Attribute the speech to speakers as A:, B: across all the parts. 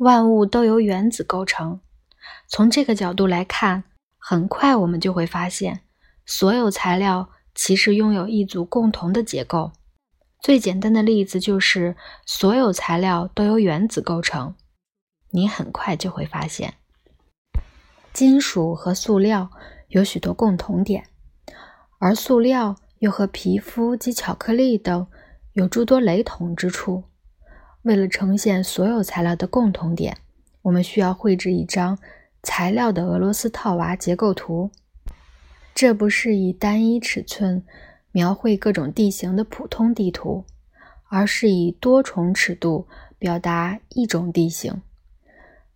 A: 万物都由原子构成。从这个角度来看，很快我们就会发现，所有材料其实拥有一组共同的结构。最简单的例子就是，所有材料都由原子构成。你很快就会发现，金属和塑料有许多共同点，而塑料又和皮肤及巧克力等有诸多雷同之处。为了呈现所有材料的共同点，我们需要绘制一张材料的俄罗斯套娃结构图。这不是以单一尺寸描绘各种地形的普通地图，而是以多重尺度表达一种地形。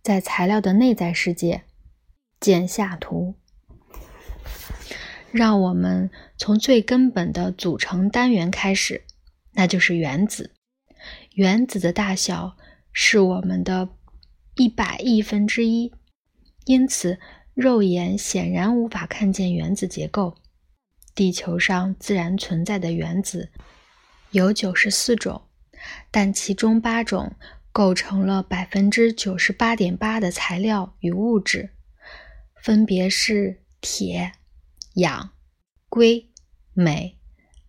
A: 在材料的内在世界，见下图。让我们从最根本的组成单元开始，那就是原子。原子的大小是我们的一百亿分之一，因此肉眼显然无法看见原子结构。地球上自然存在的原子有九十四种，但其中八种构成了百分之九十八点八的材料与物质，分别是铁、氧、硅、镁、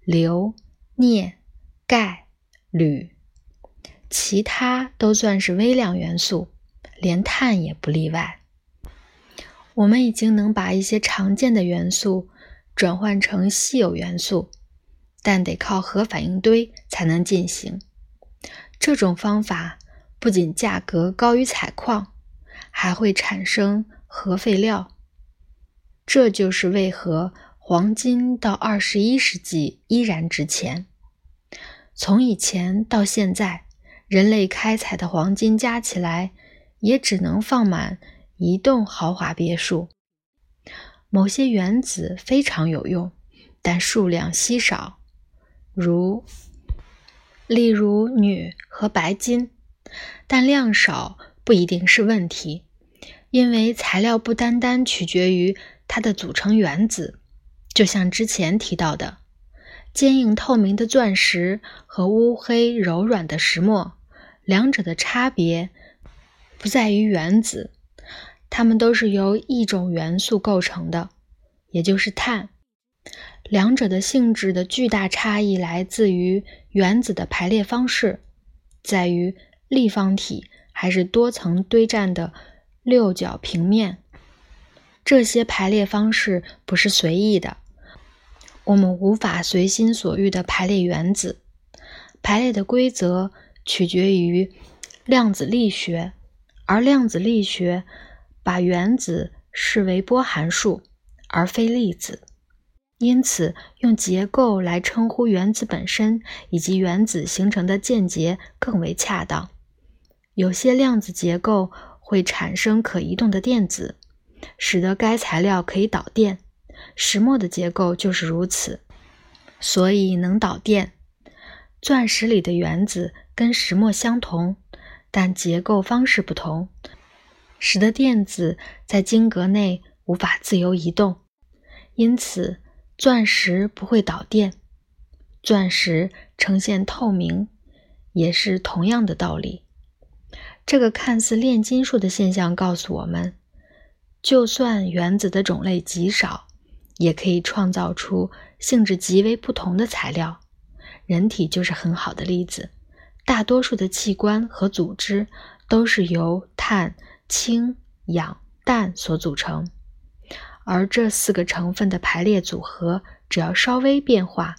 A: 硫、镍、钙、铝。其他都算是微量元素，连碳也不例外。我们已经能把一些常见的元素转换成稀有元素，但得靠核反应堆才能进行。这种方法不仅价格高于采矿，还会产生核废料。这就是为何黄金到二十一世纪依然值钱。从以前到现在。人类开采的黄金加起来，也只能放满一栋豪华别墅。某些原子非常有用，但数量稀少，如例如铝和白金。但量少不一定是问题，因为材料不单单取决于它的组成原子。就像之前提到的，坚硬透明的钻石和乌黑柔软的石墨。两者的差别不在于原子，它们都是由一种元素构成的，也就是碳。两者的性质的巨大差异来自于原子的排列方式，在于立方体还是多层堆栈的六角平面。这些排列方式不是随意的，我们无法随心所欲地排列原子。排列的规则。取决于量子力学，而量子力学把原子视为波函数而非粒子，因此用结构来称呼原子本身以及原子形成的间结更为恰当。有些量子结构会产生可移动的电子，使得该材料可以导电。石墨的结构就是如此，所以能导电。钻石里的原子。跟石墨相同，但结构方式不同，使得电子在晶格内无法自由移动，因此钻石不会导电。钻石呈现透明，也是同样的道理。这个看似炼金术的现象告诉我们，就算原子的种类极少，也可以创造出性质极为不同的材料。人体就是很好的例子。大多数的器官和组织都是由碳、氢、氧、氮所组成，而这四个成分的排列组合只要稍微变化，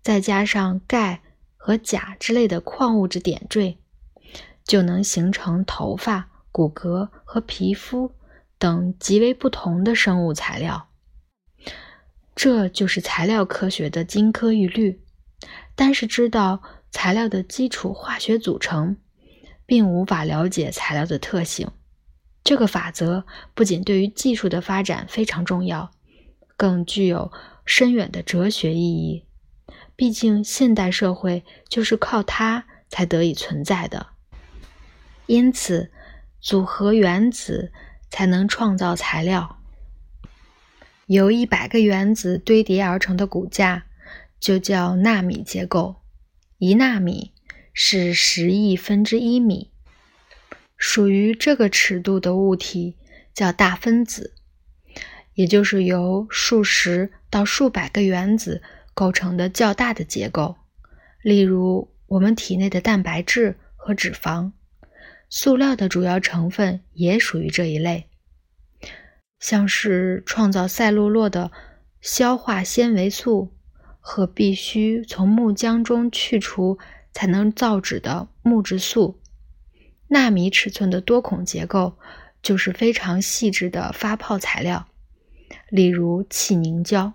A: 再加上钙和钾之类的矿物质点缀，就能形成头发、骨骼和皮肤等极为不同的生物材料。这就是材料科学的金科玉律。但是知道。材料的基础化学组成，并无法了解材料的特性。这个法则不仅对于技术的发展非常重要，更具有深远的哲学意义。毕竟，现代社会就是靠它才得以存在的。因此，组合原子才能创造材料。由一百个原子堆叠而成的骨架，就叫纳米结构。一纳米是十亿分之一米，属于这个尺度的物体叫大分子，也就是由数十到数百个原子构成的较大的结构。例如，我们体内的蛋白质和脂肪，塑料的主要成分也属于这一类。像是创造赛璐珞的消化纤维素和必须从木浆中去除才能造纸的木质素，纳米尺寸的多孔结构就是非常细致的发泡材料，例如气凝胶。